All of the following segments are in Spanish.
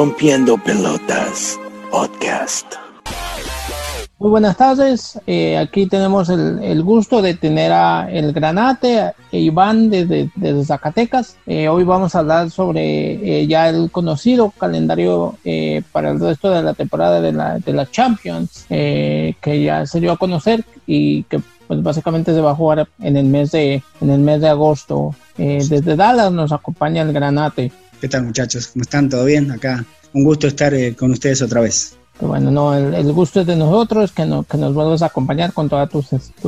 Rompiendo Pelotas Podcast. Muy buenas tardes. Eh, aquí tenemos el, gusto de tener a el Granate, Iván desde, Zacatecas. Eh, hoy vamos a hablar sobre eh, ya el conocido calendario para el resto de la temporada de la, de la Champions, que ya se dio a conocer y que pues básicamente se va a jugar en el mes de, en el mes de agosto. desde Dallas nos acompaña el Granate. ¿Qué tal muchachos? ¿Cómo están? ¿Todo bien? Acá un gusto estar eh, con ustedes otra vez. Bueno, no, el, gusto es de nosotros, que, no, que nos vuelvas a acompañar con toda tu,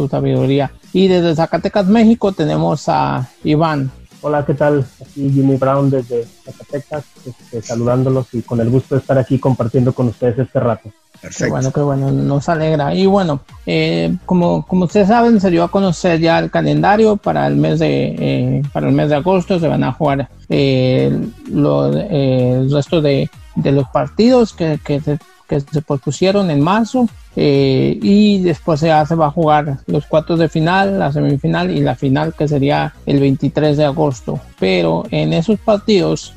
sabiduría. Y desde Zacatecas, México, tenemos a Iván. Hola, ¿qué tal? Aquí Jimmy Brown desde Zacatecas, este, saludándolos y con el gusto de estar aquí compartiendo con ustedes este rato. Perfecto. Qué bueno, qué bueno, nos alegra. Y bueno, eh, como, como ustedes saben, se dio a conocer ya el calendario para el mes de, eh, para el mes de agosto. Se van a jugar eh, el resto de, de los partidos que, que, se, que se propusieron en marzo. y después se, se va a jugar los cuartos de final, la semifinal y la final que sería el 23 de agosto. Pero en esos partidos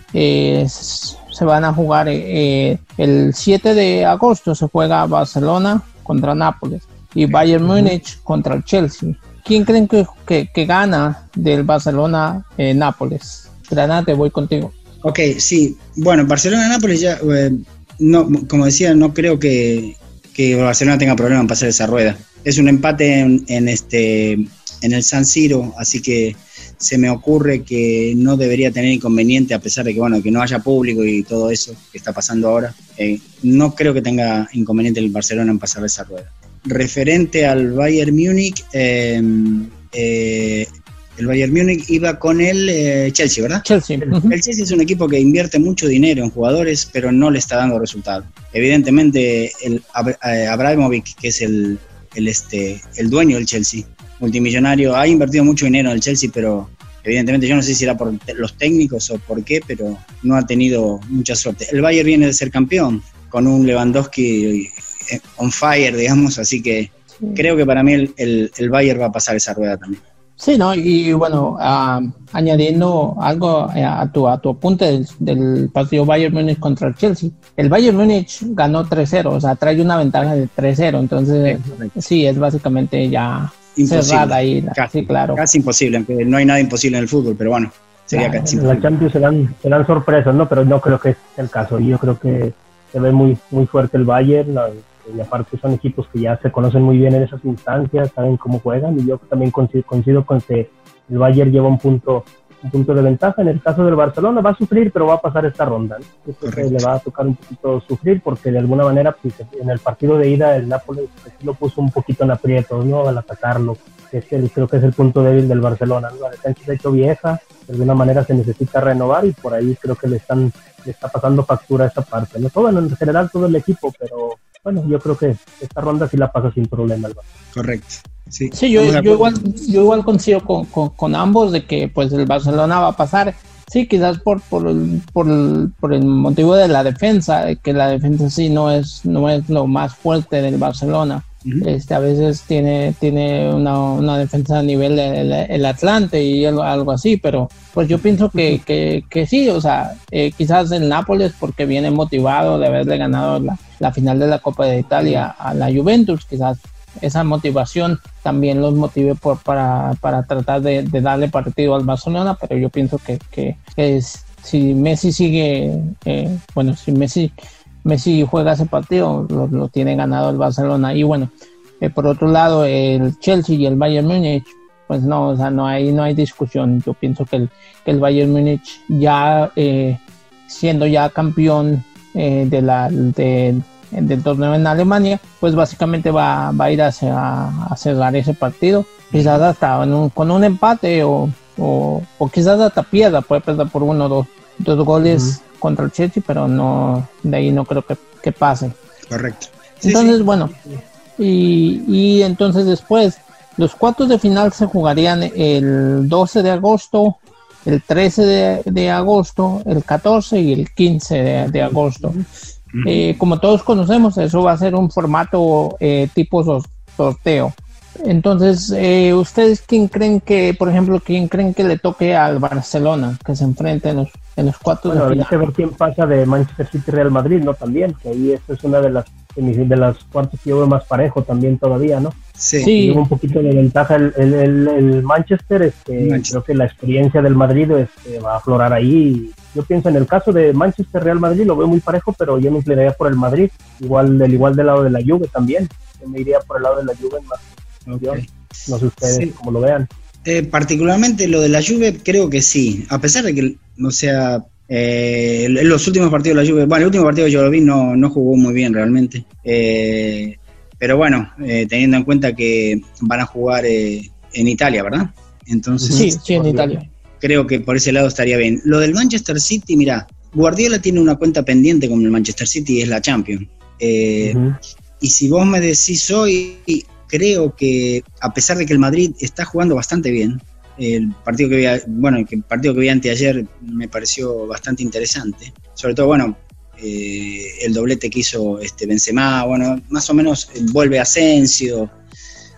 se van a jugar eh, el 7 de agosto se juega Barcelona contra Nápoles y Bayern Múnich contra el Chelsea. ¿Quién creen que, que, gana del Barcelona eh, Nápoles? Granate, voy contigo. Ok, sí. Bueno, Barcelona-Nápoles ya, eh, no, como decía, no creo que, que, Barcelona tenga problema en pasar esa rueda. Es un empate en, en, este, en el San Siro, así que se me ocurre que no debería tener inconveniente, a pesar de que, bueno, que no haya público y todo eso que está pasando ahora. Eh, no creo que tenga inconveniente el Barcelona en pasar esa rueda. Referente al Bayern Múnich, em, eh, el Bayern Múnich iba con el eh, Chelsea, ¿verdad? Chelsea. El Chelsea es un equipo que invierte mucho dinero en jugadores, pero no le está dando resultados. Evidentemente, el Abramovich, que es el, el, este, el dueño del Chelsea, multimillonario, ha invertido mucho dinero en el Chelsea, pero evidentemente yo no sé si era por los técnicos o por qué, pero no ha tenido mucha suerte. El Bayern viene de ser campeón con un Lewandowski eh, on fire, digamos, así que creo que para mí el, el, Bayern va a pasar esa rueda también. Sí, ¿no? Y bueno, ah, añadiendo algo eh, a tu, a tu apunte del, partido Bayern Múnich contra el Chelsea. El Bayern Múnich ganó 3-0, o sea, trae una ventaja de 3-0, entonces sí, es básicamente ya imposible. casi, claro. Casi imposible, aunque no hay nada imposible en el fútbol, pero bueno, sería casi En la Champions serán, serán sorpresas, ¿no? Pero no creo que sea el caso. Yo creo que se ve muy, muy fuerte el Bayern, y aparte son equipos que ya se conocen muy bien en esas instancias, saben cómo juegan, y yo también coincido, coincido con que el Bayern lleva un punto un punto de ventaja. En el caso del Barcelona va a sufrir, pero va a pasar esta ronda. le va a tocar un poquito sufrir porque de alguna manera pues, en el partido de ida el Nápoles pues, lo puso un poquito en aprietos, ¿no? Al atacarlo. Es creo que es el punto débil del Barcelona. La defensa se ha hecho vieja, de alguna manera se necesita renovar y por ahí creo que le están le está pasando factura a esa parte. ¿no? Todo, en general todo el equipo, pero bueno, yo creo que esta ronda sí la pasa sin problema el Correcto. Sí, yo, yo, igual, yo igual coincido con, con, ambos de que pues el Barcelona va a pasar. Sí, quizás por, por, por, por, el motivo de la defensa, que la defensa sí no es, no es lo más fuerte del Barcelona. Este, a veces tiene, tiene una, una defensa a nivel del el Atlante y algo, algo, así, pero pues yo pienso que, que, que sí, o sea, eh, quizás el Nápoles porque viene motivado de haberle ganado la, la final de la Copa de Italia a la Juventus, quizás esa motivación también los motive por, para, para tratar de, darle partido al Barcelona, pero yo pienso que, que, es, si Messi sigue, eh, bueno, si Messi, Messi juega ese partido, lo, tiene ganado el Barcelona. Y bueno, eh, por otro lado, el Chelsea y el Bayern Múnich, pues no, o sea, no hay, no hay discusión. Yo pienso que el, que el Bayern Múnich ya eh, siendo ya campeón de la de, del torneo en Alemania, pues básicamente va, va a ir a, cerrar ese partido, quizás hasta con un empate o, o, quizás hasta pierda, puede perder por uno o dos, dos goles contra el Chelsea, pero no de ahí no creo que, que pase. Correcto. entonces, bueno, y, y entonces después, los cuartos de final se jugarían el 12 de agosto, el 13 de, de agosto, el 14 y el 15 de, de agosto. Eh, como todos conocemos, eso va a ser un formato eh, tipo sorteo. Entonces, eh, ¿ustedes quién creen que, por ejemplo, quién creen que le toque al Barcelona, que se enfrente en los, en los cuatro Bueno, de hay final? que ver quién pasa de Manchester City Real Madrid, ¿no? También, que ahí esta es una de las de las cuartos que yo veo más parejo también todavía, ¿no? Sí. Sí. Un poquito de ventaja el, el, el- el Manchester, este, Manchester. creo que la experiencia del Madrid este, va a aflorar ahí. Yo pienso en el caso de Manchester Real Madrid, lo veo muy parejo, pero yo me inclinaría por el Madrid, igual del igual del lado de la Juve también. Yo me iría por el lado de la Juve más no sé ustedes Sí. cómo lo vean. Eh, particularmente lo de la Juve, creo que sí. A pesar de que, o sea, eh, los últimos partidos de la Juve, bueno, el último partido que yo lo vi no, no jugó muy bien realmente. Eh, pero bueno, eh, teniendo en cuenta que van a jugar en Italia, ¿verdad? Entonces, Sí, sí, en Italia. creo que por ese lado estaría bien. Lo del Manchester City, mira, Guardiola tiene una cuenta pendiente con el Manchester City y es la Champions. Eh, y si vos me decís hoy, creo que a pesar de que el Madrid está jugando bastante bien, el partido que vi, bueno, el partido que vi anteayer me pareció bastante interesante. Sobre todo, bueno, eh, el doblete que hizo este Benzema, bueno, más o menos eh, vuelve Asensio.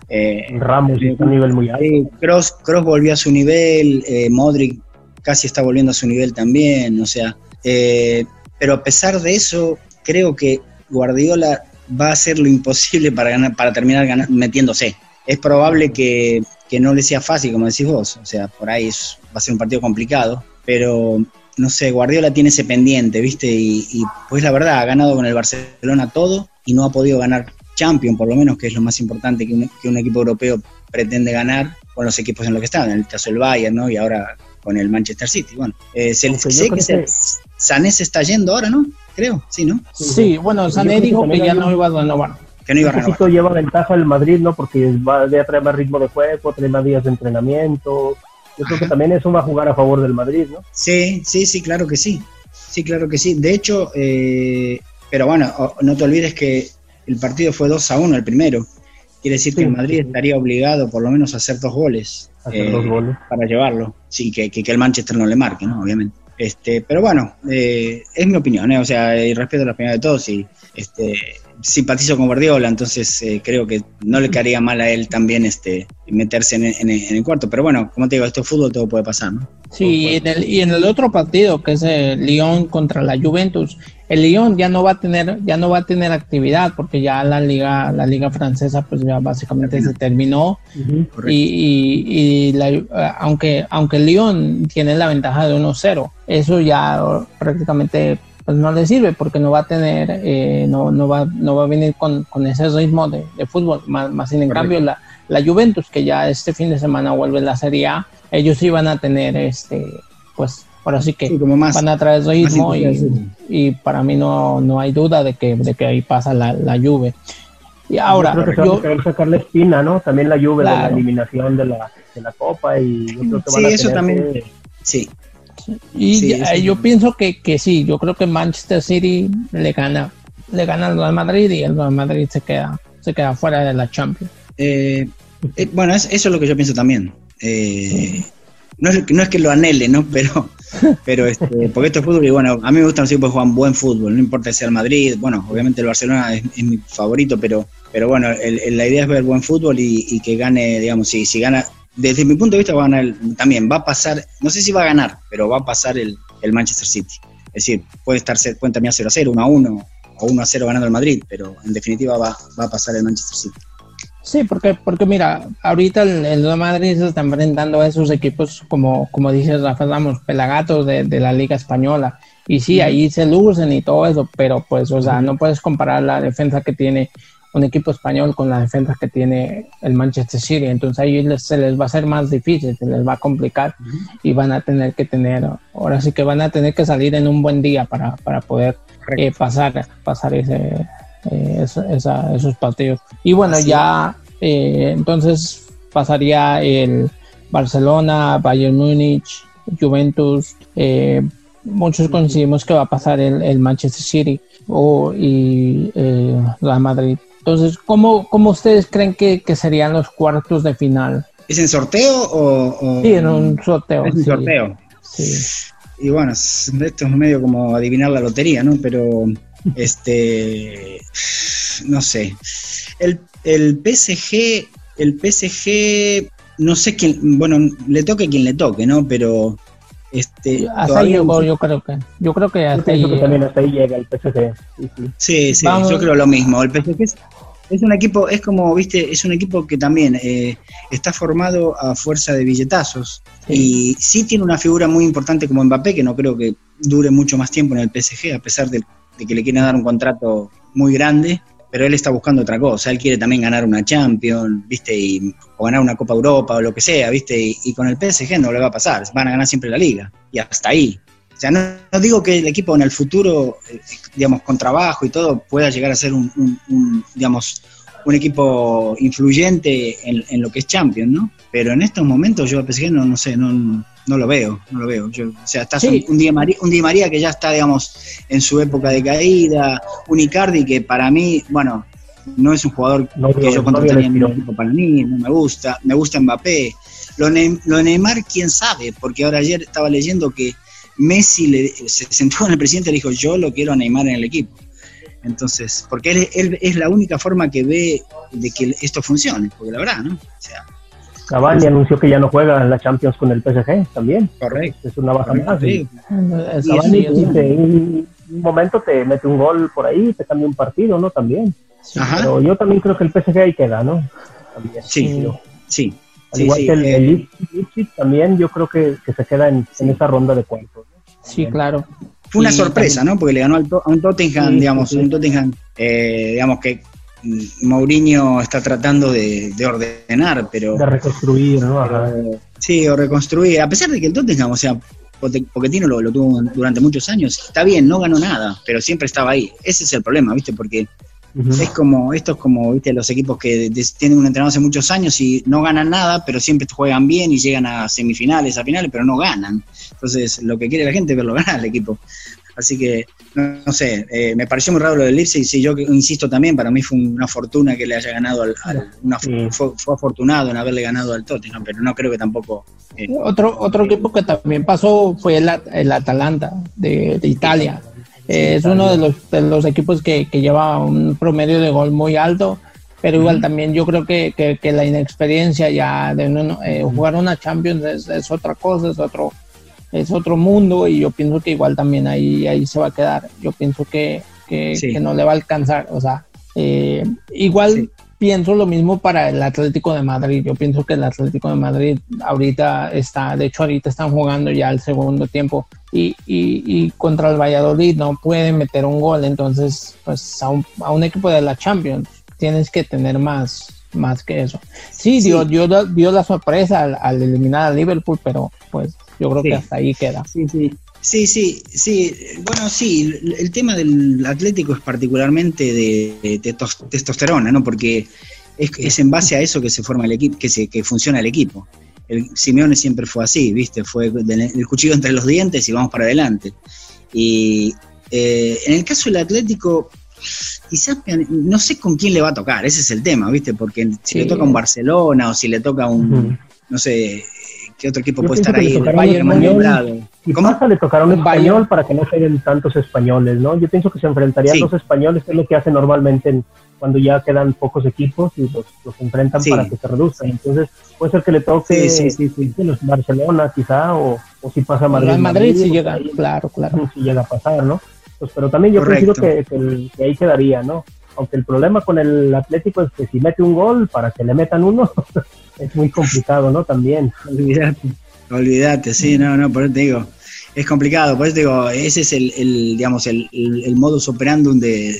Eh, Ramos está a un nivel muy alto. Cross, Cross volvió a su nivel, eh, Modric casi está volviendo a su nivel también, o sea, eh, pero a pesar de eso, creo que Guardiola va a hacer lo imposible para ganar, para terminar ganar- metiéndose. Es probable que, que no le sea fácil, como decís vos, o sea, por ahí es- va a ser un partido complicado, pero no sé, Guardiola tiene ese pendiente, ¿viste? Y, y, pues la verdad, ha ganado con el Barcelona todo y no ha podido ganar Champions, por lo menos, que es lo más importante que un, que un equipo europeo pretende ganar con los equipos en los que están, en el caso del Bayern, ¿no? Y ahora con el Manchester City. Bueno, eh, se, sé que, se- Sané se está yendo ahora, ¿no? Creo, sí, ¿no? Sí, bueno, Sané dijo que ya no iba a renovar. Que no iba a renovar. lleva ventaja el Madrid, ¿no? Porque va a traer más ritmo de juego, trae más días de entrenamiento. Yo creo que también eso va a jugar a favor del Madrid, ¿no? Sí, sí, sí, claro que sí. Sí, claro que sí. De hecho, eh, pero bueno, no te olvides que el partido fue 2 a 1 el primero. Quiere decir que Sí, el Madrid sí. estaría obligado por lo menos a hacer dos goles. Hacer eh, dos goles. para llevarlo, sin que, que- que el Manchester no le marque, ¿no? Obviamente. Este, pero bueno, eh, es mi opinión, ¿eh? o sea, y respeto la opinión de todos y este, simpatizo con Guardiola, entonces eh, creo que no le caería mal a él también este, meterse en, en- el cuarto, pero bueno, como te digo, esto es fútbol, todo puede pasar, ¿no? Sí, y en, el, y en el otro partido que es el Lyon contra la Juventus, el Lyon ya no va a tener ya no va a tener actividad porque ya la liga la liga francesa pues ya básicamente se terminó. Y, y- y la- eh, aunque aunque el Lyon tiene la ventaja de 1-0, eso ya prácticamente pues no le sirve porque no va a tener eh, no, no va no va a venir con, con ese ritmo de, de fútbol. Más, más sin en Correcto. cambio la, la Juventus que ya este fin de semana vuelve a la Serie A ellos sí van a tener este pues ahora sí que Sí, como más, van a traer ritmo y, y para mí no, no hay duda de que, de que ahí pasa la, la Juve. Y ahora, yo creo que se yo, a querer sacar la espina, ¿no? También la lluvia de la Claro. eliminación de la, de la Copa y yo creo que van Sí, a eso también. que- sí, y sí, ya- sí. yo pienso que, que sí, yo creo que Manchester City le gana, le gana al Real Madrid y el Real Madrid se queda, se queda fuera de la Champions. Eh, eh, bueno, es- eso es lo que yo pienso también. Eh, no, es, no es que lo anhele, ¿no? Pero, pero este, porque esto es fútbol y bueno, a mí me gustan los equipos que juegan buen fútbol, no importa si sea el Madrid, bueno, obviamente el Barcelona es, es mi favorito, pero, pero bueno, el- la idea es ver buen fútbol y, que gane, digamos, si, si gana, desde mi punto de vista va a ganar, el- también va a pasar, no sé si va a ganar, pero va a pasar el, el Manchester City. Es decir, puede estar pueden terminar 0 a 0, 1 a 1 o 1 a 0 ganando el Madrid, pero en definitiva va, va a pasar el Manchester City. Sí, porque, porque mira, ahorita el, el Real Madrid se está enfrentando a esos equipos, como, como dice Rafa Ramos, pelagatos de, de la Liga Española. Y sí, ahí se lucen y todo eso, pero pues, o sea, no puedes comparar la defensa que tiene un equipo español con la defensa que tiene el Manchester City. Entonces ahí les- se les va a hacer más difícil, se les va a complicar y van a tener que tener, ahora sí que van a tener que salir en un buen día para, para poder eh, pasar, pasar ese, eh, esa- esa- esos partidos. Y bueno, Así ya eh, entonces pasaría el Barcelona, Bayern Múnich, Juventus. eh, muchos coincidimos que va a pasar el, el Manchester City o, y eh, Real Madrid. Entonces, ¿cómo, cómo ustedes creen que, que serían los cuartos de final? ¿Es en sorteo o...? o- Sí, en un sorteo. Es un sí, sorteo. sí. Y bueno, es- esto es medio como adivinar la lotería, ¿no? Pero, este, no sé. El, el PSG el PSG, no sé quién, bueno, le toque quien le toque, ¿no? Pero este, hasta ahí llegó, yo creo que. Yo creo que hasta ahí, que también hasta ahí llega el PSG. Sí, sí, yo creo lo mismo. El PSG es, un equipo, es como, viste, es un equipo que también eh, está formado a fuerza de billetazos. Y sí tiene una figura muy importante como Mbappé, que no creo que dure mucho más tiempo en el PSG, a pesar de, que le quieren dar un contrato muy grande pero él está buscando otra cosa, él quiere también ganar una Champions, ¿viste? Y, o ganar una Copa Europa o lo que sea, ¿viste? Y, con el PSG no le va a pasar, van a ganar siempre la liga, y hasta ahí. O sea, no, digo que el equipo en el futuro, eh, digamos, con trabajo y todo, pueda llegar a ser un, digamos, un equipo influyente en, lo que es Champions, ¿no? Pero en estos momentos yo al PSG no, no sé, no, no lo veo, no lo veo. Yo, o sea, estás un, día María, un Di María que ya está, digamos, en su época de caída, un Icardi que para mí, bueno, no es un jugador que yo contrataría en mi equipo para mí, no me gusta, me gusta Mbappé. Lo, lo Neymar, quién sabe, porque ahora ayer estaba leyendo que Messi le, se sentó con el presidente y le dijo, yo lo quiero a Neymar en el equipo. Entonces, porque él, él, es la única forma que ve de que esto funcione, porque la verdad, ¿no? O sea, Cavani anunció que ya no juega en la Champions con el PSG también. Correcto. Es una baja más. Sí. Cavani en un momento te mete un gol por ahí, te cambia un partido, ¿no? También. Pero yo también creo que el PSG ahí queda, ¿no? También. Sí, sí. Al igual que el, el eh, también yo creo que, que se queda en, en, esa ronda de cuartos. Sí, claro. Fue una sorpresa, ¿no? Porque le ganó al a un Tottenham, digamos, un Tottenham, eh, digamos que Mourinho está tratando de, ordenar, pero... De reconstruir, ¿no? sí, o reconstruir, a pesar de que el Tottenham, o sea, Pochettino lo, lo tuvo durante muchos años, está bien, no ganó nada, pero siempre estaba ahí. Ese es el problema, ¿viste? Porque es como, esto es como, ¿viste? Los equipos que tienen un entrenador hace muchos años y no ganan nada, pero siempre juegan bien y llegan a semifinales, a finales, pero no ganan. Entonces, lo que quiere la gente es verlo ganar al equipo. Así que, no, sé, eh, me pareció muy raro lo del y sí, yo insisto también, para mí fue una fortuna que le haya ganado al... fue, afortunado en haberle ganado al Tottenham, pero no creo que tampoco... Eh, otro, otro equipo que también pasó fue el, el Atalanta de, Italia. es uno de los, de los equipos que, que, lleva un promedio de gol muy alto, pero igual también yo creo que, que, la inexperiencia ya de eh, jugar una Champions es, es, otra cosa, es otro, es otro mundo y yo pienso que igual también ahí, ahí se va a quedar. Yo pienso que, que, no le va a alcanzar. O sea, eh, igual pienso lo mismo para el Atlético de Madrid. Yo pienso que el Atlético de Madrid ahorita está, de hecho ahorita están jugando ya el segundo tiempo y, y, y contra el Valladolid no pueden meter un gol. Entonces, pues a un, a un equipo de la Champions tienes que tener más, más que eso. Sí, Dio, dio, dio, la sorpresa al, al eliminar a Liverpool, pero pues yo creo que hasta ahí queda. Sí, sí. Sí, sí, sí. Bueno, sí, el tema del Atlético es particularmente de, testosterona, ¿no? Porque es, en base a eso que se forma el equipo, que, se, que funciona el equipo. El Simeone siempre fue así, ¿viste? Fue el cuchillo entre los dientes y vamos para adelante. Y eh, en el caso del Atlético, quizás no sé con quién le va a tocar, ese es el tema, ¿viste? Porque si le toca un Barcelona o si le toca un, no sé, ¿Qué otro equipo puede estar ahí? El Bayern Y pasa le tocará un español para que no lleguen tantos españoles, ¿no? Yo pienso que se enfrentarían los españoles, que es lo que hacen normalmente cuando ya quedan pocos equipos y los, los enfrentan para que se reduzcan. Entonces, puede ser que le toque los Barcelona quizá, o, o si pasa Madrid. Madrid, Madrid sí llega, claro, claro. Si llega a pasar, ¿no? Pues, pero también yo creo que, que, ahí quedaría, ¿no? Aunque el problema con el Atlético es que si mete un gol, para que le metan uno, es muy complicado, ¿no? También. Olvídate, olvídate, sí, no, no, por eso te digo, es complicado, por eso te digo, ese es el, el digamos, el, el, modus operandum de,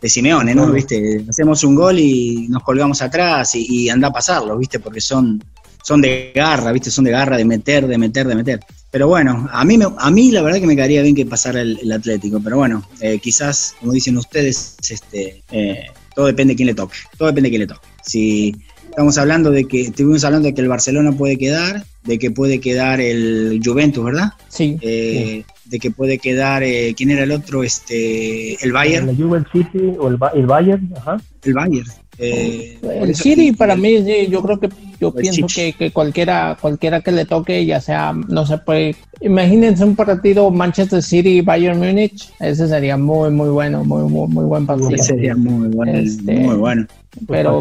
de Simeone, ¿no? ¿Viste? Hacemos un gol y nos colgamos atrás y, anda a pasarlo, ¿viste? Porque son, son de garra, ¿viste? Son de garra, de meter, de meter, de meter. Pero bueno, a mí, me, a mí la verdad que me quedaría bien que pasara el, Atlético, pero bueno, eh, quizás, como dicen ustedes, este, eh, todo depende de quién le toque, todo depende de quién le toque. Si Estamos hablando de que, estuvimos hablando de que el Barcelona puede quedar, de que puede quedar el Juventus, ¿verdad? Sí. Eh, de que puede quedar, eh, ¿quién era el otro? Este, el Bayern. El Juventus City o el, el Bayern, ajá. El Bayern. Eh, el City para mí, yo creo que yo pienso que, que, cualquiera cualquiera que le toque, ya sea, no se puede, imagínense un partido Manchester City Bayern Múnich, ese sería muy muy bueno, muy muy, muy buen partido. Ese sería muy bueno, este, muy bueno. Pero,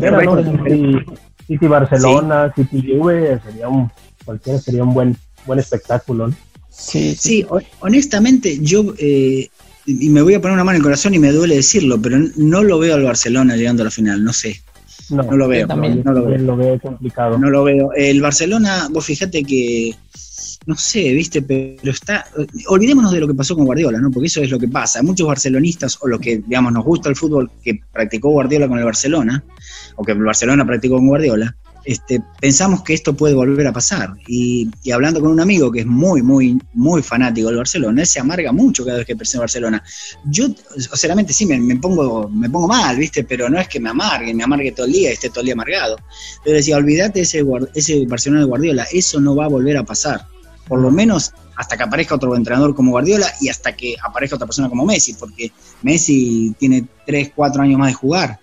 City Barcelona, City Juve, sería un, cualquiera sería un buen, buen espectáculo. Sí, sí, honestamente yo, eh, y me voy a poner una mano en el corazón y me duele decirlo, pero no lo veo al Barcelona llegando a la final, no sé. No, lo veo. También, no lo veo. lo veo complicado. No lo veo. El Barcelona, vos fíjate que no sé, viste, pero está. Olvidémonos de lo que pasó con Guardiola, ¿no? Porque eso es lo que pasa. Muchos barcelonistas, o lo que, digamos, nos gusta el fútbol que practicó Guardiola con el Barcelona, o que el Barcelona practicó con Guardiola, este, pensamos que esto puede volver a pasar. Y, hablando con un amigo que es muy, muy, muy fanático del Barcelona, él se amarga mucho cada vez que presenta Barcelona. Yo, sinceramente, sí, me, pongo, me pongo mal, ¿viste? Pero no es que me amargue, me amargue todo el día, esté todo el día amargado. Pero decía, olvídate ese, ese Barcelona de Guardiola, eso no va a volver a pasar por lo menos hasta que aparezca otro entrenador como Guardiola y hasta que aparezca otra persona como Messi, porque Messi tiene 3, 4 años más de jugar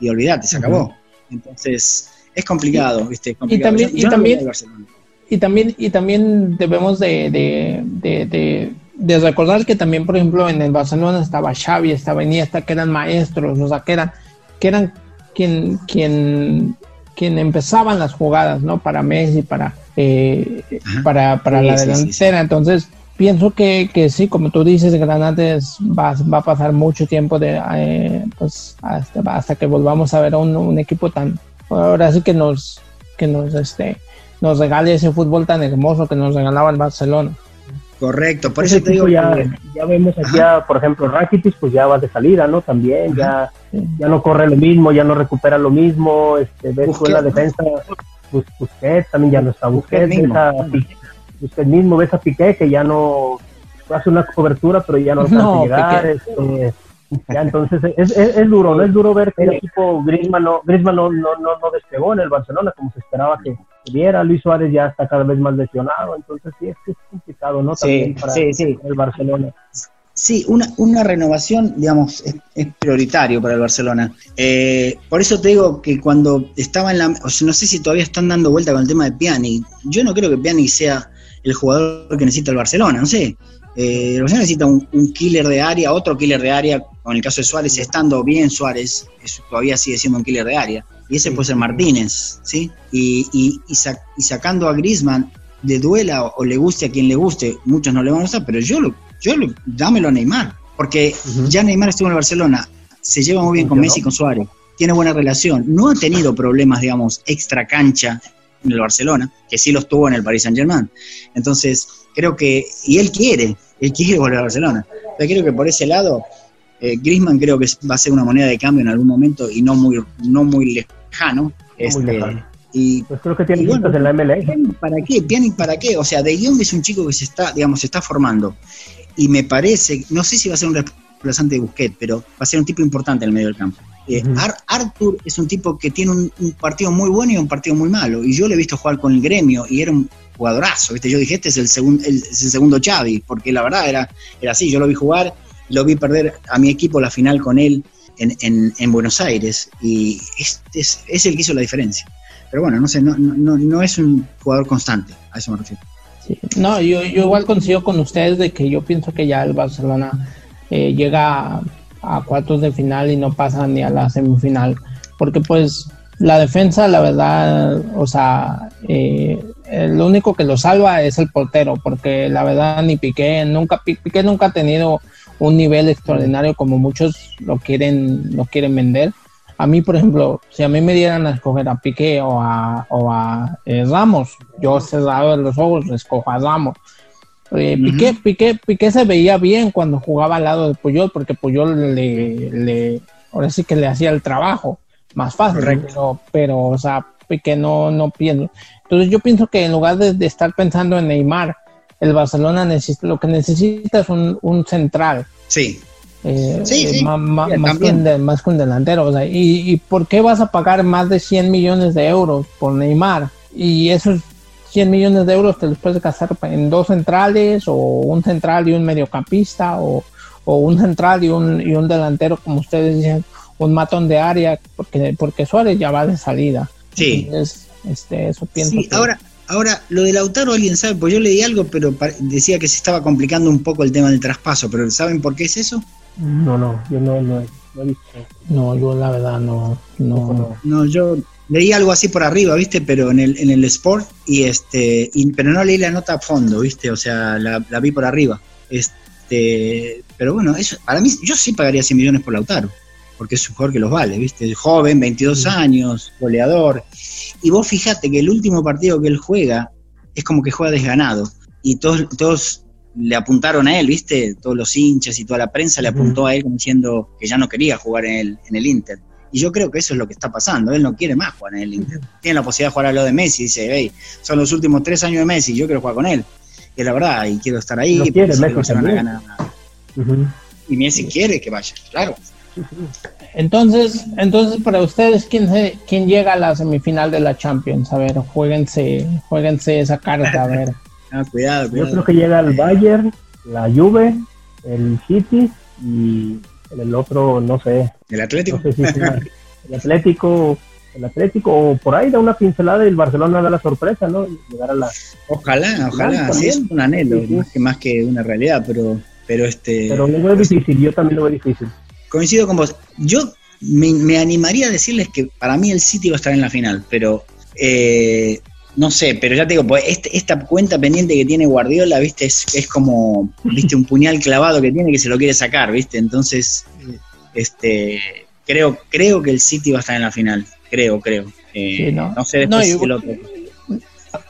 y olvídate, se acabó. Entonces, es complicado, ¿viste? Y también, y, también y, también, y también debemos de, de, de, recordar que también, por ejemplo, en el Barcelona estaba Xavi, estaba Iniesta, que eran maestros, o sea, que eran, que eran quien, quien, quien empezaban las jugadas, ¿no? Para Messi, para eh, para, para la delantera. Entonces, pienso que, que, sí, como tú dices, Granates va, va a pasar mucho tiempo de, eh, pues, hasta, hasta, que volvamos a ver un, un, equipo tan, ahora sí que nos, que nos, este, nos regale ese fútbol tan hermoso que nos regalaba el Barcelona. Correcto, por eso te digo ya, ya vemos aquí, por ejemplo, Rakitic pues ya va de salida, ¿no? También ya, ya no corre lo mismo, ya no recupera lo mismo, este, ves la defensa Busquets también ya no está Busquets, mismo. Ves mismo, ves a Piqué que ya no hace una cobertura, pero ya no alcanza llegar. Este, ya, entonces es, es, duro, ¿no? Es duro ver que el equipo Griezmann no, Griezmann no, no, no, despegó en el Barcelona como se esperaba que viera. Luis Suárez ya está cada vez más lesionado, entonces sí es, es complicado, ¿no? También para el Barcelona. Sí, una, una renovación, digamos, es, prioritario para el Barcelona. Eh, por eso te digo que cuando estaba en la... O sea, no sé si todavía están dando vuelta con el tema de Piani. Yo no creo que Piani sea el jugador que necesita el Barcelona, no sé. Eh, el Barcelona necesita un, killer de área, otro killer de área, con el caso de Suárez, estando bien Suárez, todavía sigue siendo un killer de área. Y ese puede ser Martínez, ¿sí? Y, y, y, sacando a Grisman, de duela o, le guste a quien le guste, muchos no le van a gustar, pero yo lo, yo dámelo a Neymar, porque ya Neymar estuvo en el Barcelona, se lleva muy bien con Messi y con Suárez, tiene buena relación, no ha tenido problemas, digamos, extra cancha en el Barcelona, que sí los tuvo en el Paris Saint Germain. Entonces, creo que, y él quiere, él quiere volver a Barcelona. Pero creo que por ese lado, eh, Griezmann creo que va a ser una moneda de cambio en algún momento y no muy, no muy lejano. Este, y, pues creo que tiene en la MLS. ¿Para qué? ¿para qué? O sea, De Jong es un chico que se está, digamos, se está formando y me parece, no sé si va a ser un reemplazante de Busquets, pero va a ser un tipo importante en el medio del campo. Eh, Arthur es un tipo que tiene un, partido muy bueno y un partido muy malo, y yo lo he visto jugar con el gremio y era un jugadorazo, ¿viste? Yo dije, este es el, segundo el, segundo Xavi, porque la verdad era, era así, yo lo vi jugar, lo vi perder a mi equipo la final con él en, en, Buenos Aires, y es, es, el que hizo la diferencia. Pero bueno, no sé, no, no, no es un jugador constante, a eso me refiero. No, yo, yo igual coincido con ustedes de que yo pienso que ya el Barcelona eh, llega a, cuartos de final y no pasa ni a la semifinal, porque pues la defensa, la verdad, o sea, eh, lo único que lo salva es el portero, porque la verdad ni Piqué nunca Piqué nunca ha tenido un nivel extraordinario como muchos lo quieren lo quieren vender a mí, por ejemplo, si a mí me dieran a escoger a Piqué o a, o a eh, Ramos, yo cerrado los ojos escojo a Ramos. Eh, Piqué, Piqué, Piqué se veía bien cuando jugaba al lado de Puyol, porque Puyol le, le ahora sí que le hacía el trabajo más fácil, pero, pero, o sea, Piqué no, no pienso. Entonces yo pienso que en lugar de, estar pensando en Neymar, el Barcelona necesita, lo que necesita es un, un central. Sí. Eh, eh, más, que un, delantero. O sea, ¿y, ¿y, por qué vas a pagar más de 100 millones de euros por Neymar? Y esos 100 millones de euros te los puedes gastar en dos centrales, o un central y un mediocampista, o, o un central y un, y un delantero, como ustedes dicen, un matón de área, porque, porque Suárez ya va de salida. Sí. este, eso pienso. ahora, Ahora, lo de Lautaro, alguien sabe, pues yo leí algo, pero decía que se estaba complicando un poco el tema del traspaso, pero ¿saben por qué es eso? No, no, yo no, no, no he visto. No, yo la verdad no, no. No, yo, leí algo así por arriba, ¿viste? Pero en el, en el Sport, y este, y- pero no leí la nota a fondo, ¿viste? O sea, la, la vi por arriba. Este, pero bueno, eso, para mí, yo sí pagaría 100 millones por Lautaro, porque es un jugador que los vale, ¿viste? Joven, 22 años, goleador. Y vos fijate que el último partido que él juega es como que juega desganado. Y todos, todos le apuntaron a él, ¿viste? Todos los hinchas y toda la prensa le apuntó a él como diciendo que ya no quería jugar en el, en el Inter. Y yo creo que eso es lo que está pasando. Él no quiere más jugar en el Inter. Tiene la posibilidad de jugar al lado de Messi. Dice, hey, son los últimos tres años de Messi. Yo quiero jugar con él. Y la verdad, y quiero estar ahí. Lo porque quiere, Messi Barcelona también. gana. Ujú. Y Messi quiere que vaya, claro. Entonces, entonces para ustedes, ¿quién, se- ¿quién llega a la semifinal de la Champions? A ver, jueguense, jueguense esa carta, a ver. Ah, cuidado, Yo creo que llega el Bayern, la Juve, el City y el otro, no sé, El Atlético. no sé si sea el Atlético, el Atlético o por ahí da una pincelada y el Barcelona da la sorpresa, ¿no? Llegar a la Ojalá, ojalá. También. Sí, es un anhelo, Sí, sí. más que, más que una realidad, pero, pero este. pero lo veo difícil, yo también lo veo difícil. coincido con vos. Yo me, me animaría a decirles que para mí el City va a estar en la final, pero eh, no sé, pero ya te digo, pues este- esta cuenta pendiente que tiene Guardiola, viste, es, es como, viste, un puñal clavado que tiene que se lo quiere sacar, viste, entonces, eh, este, creo, creo que el City va a estar en la final, creo, creo. Eh, Sí, ¿no? no. sé después No, y- el otro.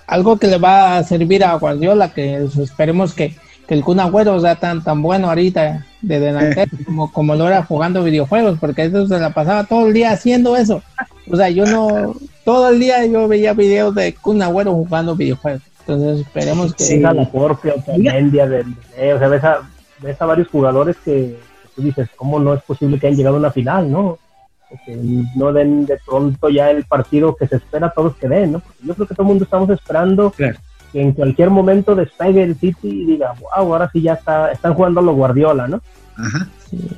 Algo que le va a servir a Guardiola, que esperemos que, que el Kun Agüero sea tan, tan bueno ahorita de delantero como, como lo era jugando videojuegos, porque eso se la pasaba todo el día haciendo eso. O sea, yo no, todo el día yo veía videos de Kun Agüero jugando videojuegos. Entonces esperemos que... Sí. A la Porte, a Otamendia, del o sea, ves a, ves a varios jugadores que, que tú dices, ¿cómo no es posible que hayan llegado a una final, no? Que no den de pronto ya el partido que se espera todos que den, ¿no? Porque yo creo que todo el mundo estamos esperando Claro. que en cualquier momento despegue el City y diga, wow, ahora sí ya está, están jugando los Guardiola, ¿no? Ajá. Sí,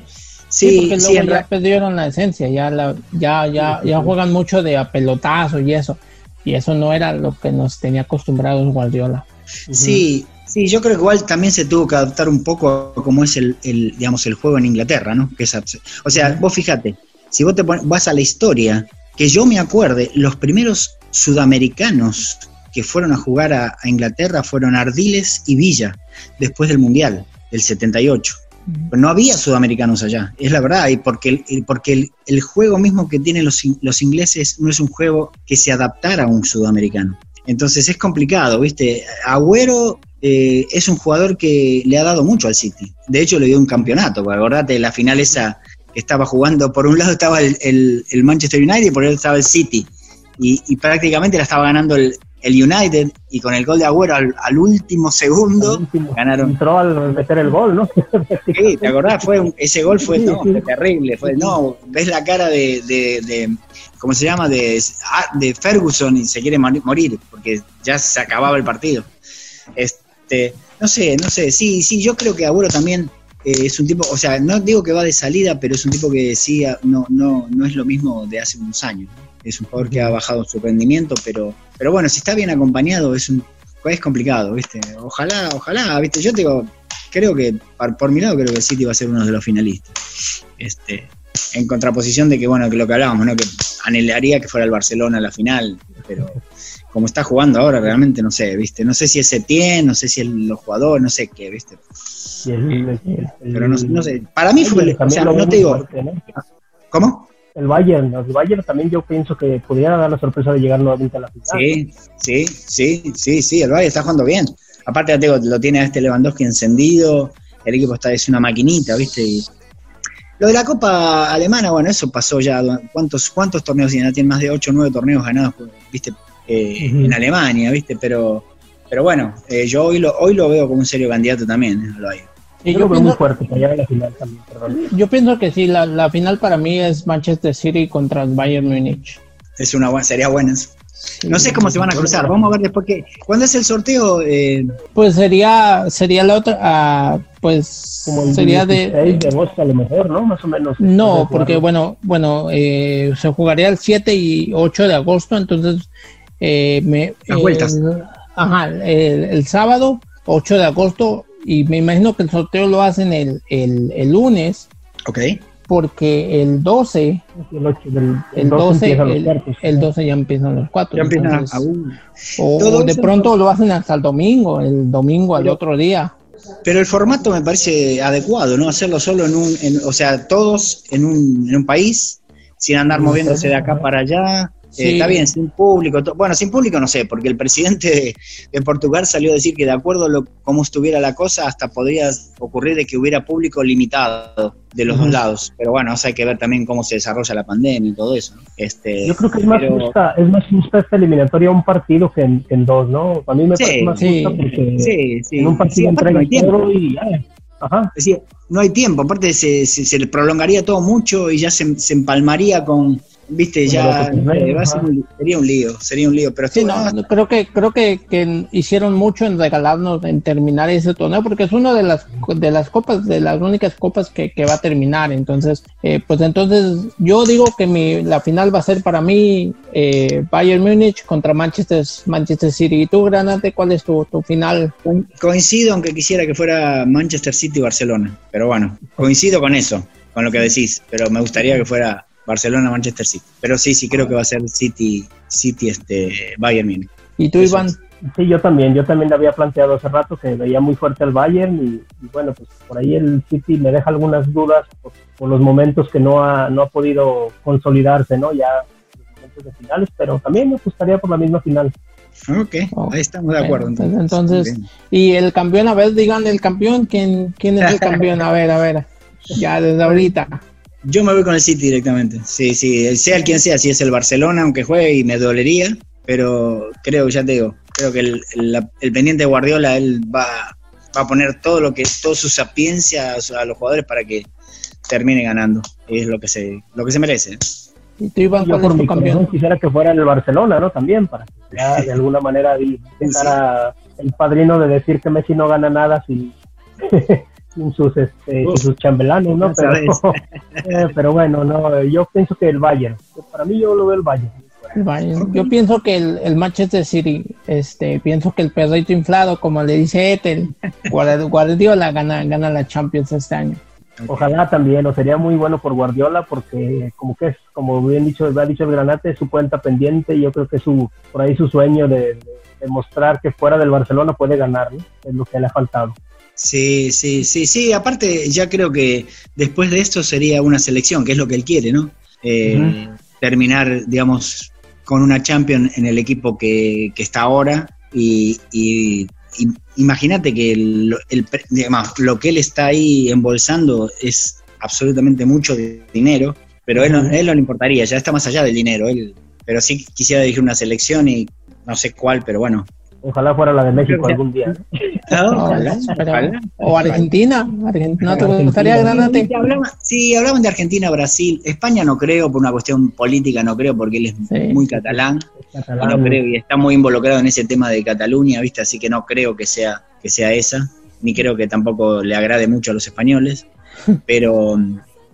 Sí, Sí, porque sí, luego ya perdieron la esencia, ya la, ya, ya, ya juegan mucho de a pelotazo y eso. Y eso no era lo que nos tenía acostumbrados Guardiola. Sí, sí, yo creo que igual también se tuvo que adaptar un poco a cómo es el, el, digamos, el juego en Inglaterra, ¿no? Que es abs- o sea, vos fíjate, si vos te pon- vas a la historia, que yo me acuerde, los primeros sudamericanos que fueron a jugar a, a Inglaterra fueron Ardiles y Villa, después del Mundial, del 78. No había sudamericanos allá, es la verdad, y porque el, porque el, juego mismo que tienen los, los ingleses no es un juego que se adaptara a un sudamericano. Entonces es complicado, ¿viste? Agüero eh, es un jugador que le ha dado mucho al City. De hecho, le dio un campeonato, acordate, la final esa que estaba jugando, por un lado estaba el, el- el Manchester United y por el otro estaba el City. Y, y prácticamente la estaba ganando el, el United y con el gol de Agüero al, al último segundo Al último, ganaron. Entró al meter el gol, ¿no? Sí, ¿te acordás? Fue un- ese gol fue, Sí, no, sí. fue terrible. Fue, no, ves la cara de, de, de- ¿cómo se llama? De, ah, de Ferguson y se quiere mori- morir porque ya se acababa el partido. Este, no sé, no sé. Sí, sí, yo creo que Agüero también eh, es un tipo, o sea, no digo que va de salida, pero es un tipo que sí, ah, no, no, no es lo mismo de hace unos años. Es un jugador que ha bajado su rendimiento, pero, pero bueno, si está bien acompañado es un es complicado, ¿viste? Ojalá, ojalá, ¿viste? Yo te digo, creo que, por, por mi lado, creo que el City va a ser uno de los finalistas. Este, en contraposición de que, bueno, que lo que hablábamos, ¿no? Que anhelaría que fuera el Barcelona a la final, pero como está jugando ahora, realmente no sé, ¿viste? No sé si es Etienne, no sé si es los jugadores, no sé qué, ¿viste? Y el- el- el- Pero no, no sé. Para mí fue, o sea, no te digo. ¿cómo? El Bayern, el Bayern también yo pienso que pudiera dar la sorpresa de llegar nuevamente a la final. Sí, sí, sí, sí, sí, el Bayern está jugando bien. Aparte, ya te digo, lo tiene a este Lewandowski encendido, el equipo está es una maquinita, ¿viste? Y lo de la Copa Alemana, bueno, eso pasó ya. ¿Cuántos, cuántos torneos tiene? Tiene más de 8 o 9 torneos ganados, ¿viste? Eh. En Alemania, ¿viste? Pero, pero bueno, eh, yo hoy lo, hoy lo veo como un serio candidato también, ¿eh? al Bayern. Y yo yo, lo veo muy pienso, fuerte para llegar a la final también, perdón. yo pienso que sí, la, la final para mí es Manchester City contra el Bayern Múnich. Es una buena, sería buena. Sí. No sé cómo se van a cruzar. Vamos a ver después que. ¿Cuándo es el sorteo? Eh, Pues sería, sería la otra, ah, pues Como el sería de... 16 de agosto a lo mejor, ¿no? Más o menos. No, porque bueno, bueno, eh, se jugaría el 7 y 8 de agosto, entonces eh, me, Las vueltas. el- ajá, el, el sábado 8 de agosto y me imagino que el sorteo lo hacen el, el, el lunes ok. porque el 12, El, ocho del- el 12, 12 empiezan los el, cuartos. el 12 ya empiezan los cuatro. Ya empiezan a- entonces, a un- o, o de pronto lo hacen hasta el domingo, el domingo al Pero- otro día. Pero el formato me parece adecuado, ¿no? Hacerlo solo en un, en- o sea, todos en un, en un país, sin andar moviéndose de acá para allá. Eh, está bien, sin público. Bueno, sin público no sé, porque el presidente de, de Portugal salió a decir que de acuerdo a lo, cómo estuviera la cosa, hasta podría ocurrir de que hubiera público limitado de los dos lados. Pero bueno, o sea, hay que ver también cómo se desarrolla la pandemia y todo eso. ¿no? Este, Yo creo que es más, pero- justa, es más justa esta eliminatoria un partido que en, dos, ¿no? A mí me Sí, parece más sí. justa porque en un partido no entrega hay tiempo. todo y ya. Ajá. Es decir, no hay tiempo, aparte se, se, se prolongaría todo mucho y ya se, se empalmaría con, viste, ya lo que eh, va a ser un- sería un lío, sería un lío, pero Sí, no, no, creo que creo que, que hicieron mucho en regalarnos en terminar ese torneo porque es una de las de las copas de las únicas copas que, que va a terminar entonces eh, pues entonces yo digo que mi la final va a ser para mí eh, Bayern Múnich contra Manchester Manchester City. Y tú Granate cuál es tu, tu final Co- coincido aunque quisiera que fuera Manchester City y Barcelona, pero bueno, coincido con eso, con lo que decís, pero me gustaría que fuera Barcelona Manchester City, pero sí, sí creo que va a ser City City este Bayern Múnich. y tú Eso Iván es. Sí, yo también, yo también le había planteado hace rato que veía muy fuerte al Bayern y, y bueno, pues por ahí el City me deja algunas dudas por, por los momentos que no ha, no ha podido consolidarse, ¿no? Ya los momentos de finales, pero también me gustaría por la misma final. Ok, Oh, ahí estamos de acuerdo. bueno, entonces. entonces- y el campeón a ver digan el campeón quién quién es el campeón a ver a ver ya desde ahorita Yo me voy con el City directamente. Sí, sí, sea el quien sea, si es el Barcelona, aunque juegue y me dolería, pero creo, ya te digo, creo que el, el- el pendiente de Guardiola, él va, va a poner todo lo que, toda su sapiencia a, a los jugadores para que termine ganando. Es lo que se, lo que se merece. y tú Iván Yo por mi campeón corazón quisiera que fuera el Barcelona, ¿no? También, para que ya de alguna manera dejara el padrino de decir que Messi no gana nada sin sus este, Uf. sus chambelanes, ¿no? Pero, eh, pero bueno, no, yo pienso que el Bayern. Para mí yo lo veo el Bayern. El Bayern. Yo pienso que el, el Manchester City, este, pienso que el perrito inflado, como le dice Ethel, Guard- Guardiola gana, gana la Champions este año. Ojalá también, o sería muy bueno por Guardiola porque como que es, como bien dicho, ha dicho el Granate, es su cuenta pendiente y yo creo que su, por ahí su sueño de, de demostrar que fuera del Barcelona puede ganar, ¿no? Es lo que le ha faltado. Sí, sí, sí, sí. Aparte, ya creo que después de esto sería una selección, que es lo que él quiere, ¿no? Eh, Terminar, digamos, con una Champions en el equipo que, que está ahora y, y- y imagínate que el, el digamos, lo que él está ahí embolsando es absolutamente mucho dinero, pero él, no- él no le importaría, ya está más allá del dinero, él, pero sí quisiera dirigir una selección y no sé cuál, pero bueno. Ojalá fuera la de México algún día. ¿no? Ojalá, pero- ojalá. o Argentina, Argentina, ¿no te gustaría Granate? Sí, hablaban de Argentina, Brasil. España no creo, por una cuestión política no creo, porque él es Sí. muy catalán. Catalán, no creo, y está muy involucrado en ese tema de Cataluña, ¿viste? Así que no creo que sea, que sea esa, ni creo que tampoco le agrade mucho a los españoles. Pero,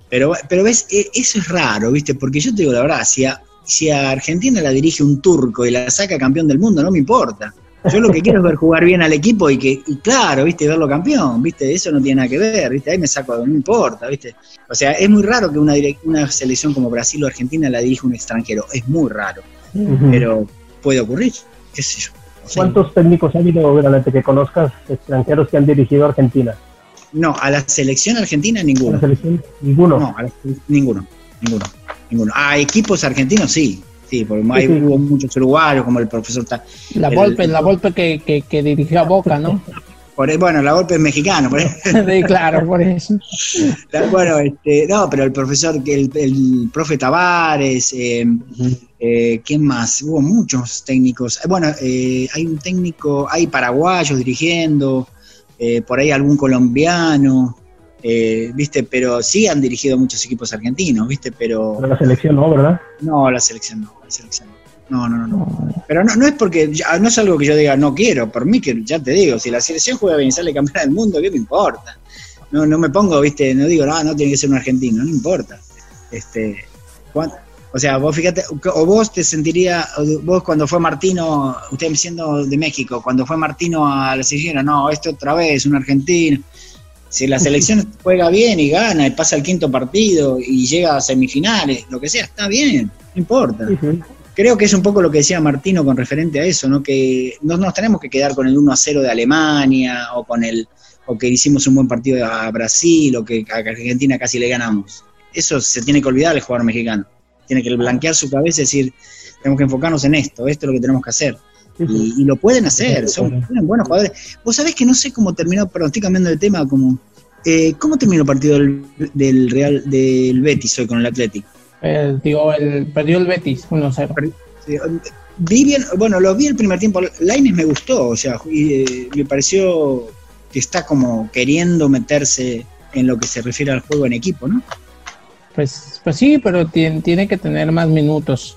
pero, pero ves, E- eso es raro, ¿viste? Porque yo te digo la verdad, si a, si a Argentina la dirige un turco y la saca campeón del mundo, no me importa. Yo lo que quiero es ver jugar bien al equipo y que, y claro, viste, verlo campeón, viste, eso no tiene nada que ver, viste, ahí me saco, no importa, viste. O sea, es muy raro que una, una selección como Brasil o Argentina la dirija un extranjero, es muy raro, pero puede ocurrir, qué sé yo. O sea, ¿Cuántos técnicos ha habido, Granate, que conozcas extranjeros que han dirigido a Argentina? No, a la selección argentina ¿A ninguno. la selección? Ninguno. No, a la- ninguno, ninguno, ninguno. A equipos argentinos sí, sí, porque hay- hubo muchos uruguayos como el profesor La El- Volpe, la Volpe que, que, que dirigió a Boca, ¿no? por ahí- bueno, la golpe es mexicano, por. Sí, claro, por eso. La- Bueno, este, no, pero el profesor, el, el profe Tavares, eh, eh, ¿quién más? Hubo muchos técnicos. Eh, Bueno, eh, hay un técnico, hay paraguayos dirigiendo, eh, por ahí algún colombiano, eh, ¿viste? Pero sí han dirigido muchos equipos argentinos, ¿viste? Pero Pero la selección no, ¿verdad? no, la selección no, la selección no. No, no, no, no. Pero no, no es porque, ya- no es algo que yo diga no quiero, por mí que ya te digo, si la selección juega bien y sale campeona del mundo, ¿qué me importa? No, no me pongo, viste, no digo, no, no tiene que ser un argentino, no importa. Este, o sea, vos fíjate, o vos te sentiría, vos cuando fue Martino, usted siendo de México, cuando fue Martino a la selección, no, esto otra vez, un argentino. Si la selección juega bien y gana y pasa el quinto partido y llega a semifinales, lo que sea, está bien, no importa. Creo que es un poco lo que decía Martino con referente a eso, ¿no? Que no nos tenemos que quedar con el 1 a 0 de Alemania o con el o que hicimos un buen partido a Brasil o que a Argentina casi le ganamos. Eso se tiene que olvidar el jugador mexicano. Tiene que blanquear su cabeza y decir, tenemos que enfocarnos en esto, esto es lo que tenemos que hacer. Y, y lo pueden hacer, son buenos jugadores. Vos sabés que no sé cómo terminó, perdón, estoy cambiando de tema, como eh, ¿cómo terminó el partido del, del Real del Betis hoy con el Atlético? Eh, digo, el, perdió el Betis 1-0. Sí, Vi bien, bueno, lo vi el primer tiempo. Laines me gustó, o sea, y, eh, me pareció que está como queriendo meterse en lo que se refiere al juego en equipo, ¿no? Pues, pues sí, pero tiene, tiene que tener más minutos.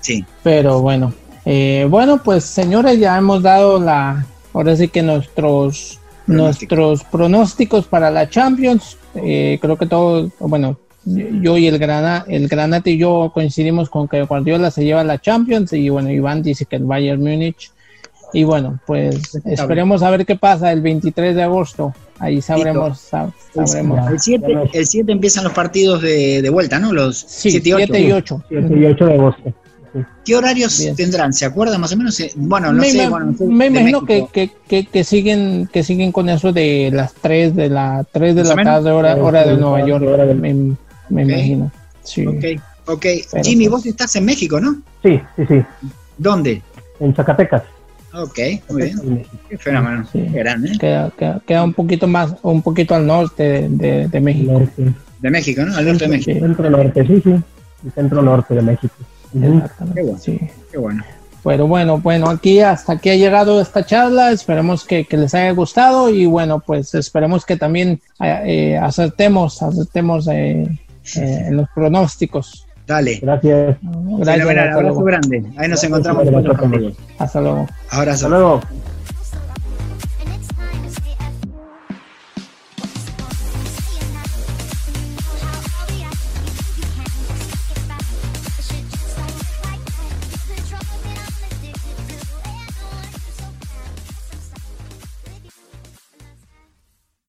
Sí, Pero bueno, eh, bueno, pues señores, ya hemos dado la, ahora sí que nuestros, Pronóstico. nuestros pronósticos para la Champions. Eh, creo que todos, bueno, yo y el Grana, el Granate y yo coincidimos con que Guardiola se lleva la Champions y bueno, Iván dice que el Bayern Múnich. Y bueno, pues esperemos a ver qué pasa el 23 de agosto. Ahí sabremos, sab- sabremos. el 7 el siete empiezan los partidos de, de vuelta, ¿no? Los Sí, 7 y 8. 7 y 8. 7 y 8 de agosto. ¿Qué horarios Bien. tendrán? ¿Se acuerdan más o menos? Eh, Bueno, no me, sé. ima- bueno, me imagino que, que, que, que siguen que siguen con eso de las 3 de la 3 de la tarde hora, hora de Nueva York hora de- me, me Ok. imagino sí Ok, ok. Pero Jimmy, pues- vos estás en México, ¿no? Sí, sí, sí. ¿Dónde? En Zacatecas. Ok, muy bien. Qué fenómeno. Sí. Qué grande, ¿eh? queda, queda, queda un poquito más un poquito al norte de, de- de México Norte. De México, ¿no? Al norte de México. Sí, Centro norte, sí, sí. El centro norte de México. Exactamente, Qué bueno. sí. Qué bueno. Pero bueno, bueno, aquí hasta aquí ha llegado esta charla. Esperemos que, que les haya gustado y bueno, pues esperemos que también eh, eh, acertemos, acertemos eh, eh, en los pronósticos. Dale. Gracias. Gracias, hasta abrazo luego. grande. Ahí nos encontramos Gracias, Tomás. amigos. Hasta luego. Abrazo. Hasta luego.